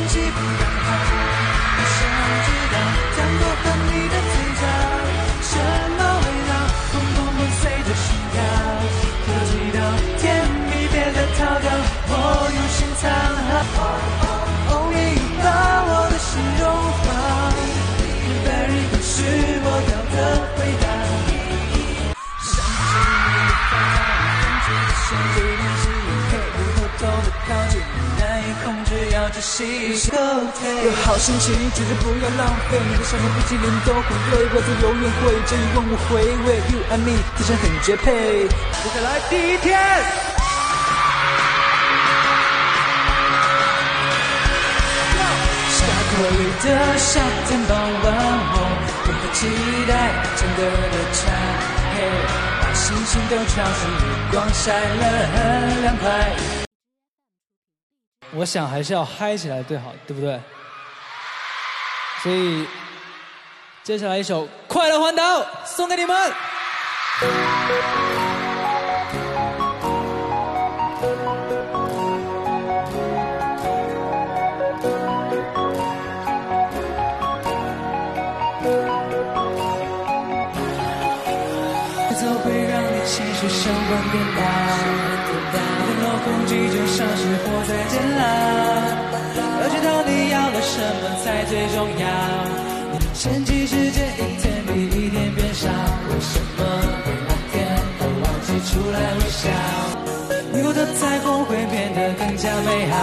空气不刚制要窒息。有好心情，绝对不要浪费。你的笑容比起脸都很累，我都永远会这一问我回味。You and me，自身很绝配。接下来第一天。下过雨的夏天傍晚，我多么期待整个的茶黑，把心情都潮湿，日光晒了很凉快。我想还是要嗨起来最好，对不对？所以接下来一首《快乐环岛》送给你们。节奏会让你情绪升温颠倒，冷落空气就像是火在煎熬。要知道你要的什么才最重要。你的前期时间一天比一天变少，为什么会哪天都忘记出来微笑？雨后的彩虹会变得更加美好，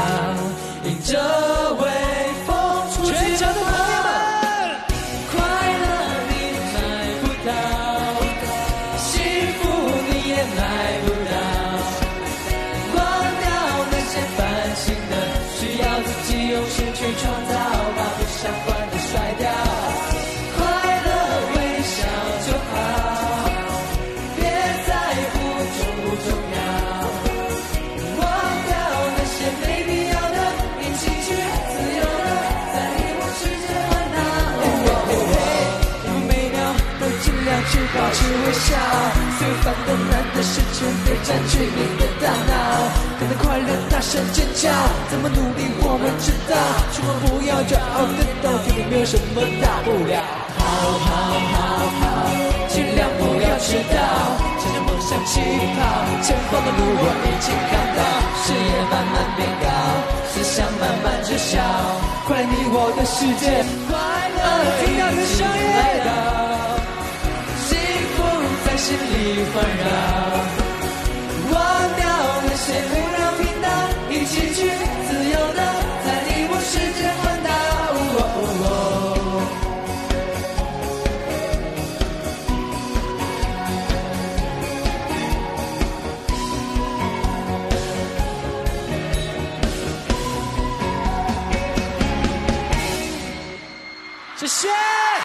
去创造，把不相关的甩掉。快乐微笑就好，别在乎重不重要。忘掉那些没必要的，一起去自由的，在你我之间玩闹。每秒都尽量去保持微笑，最烦的难的事情别占据你大。声尖叫，怎么努力我们知道，千万不要骄傲的到天边没有什么大不了。跑跑跑跑，尽量不要迟到，朝着梦想起跑，前方的路我已经看到，视野慢慢变高，思想慢慢知晓，快乐你我的世界，快乐听到的声音来到，幸福在心里环绕，Michelle!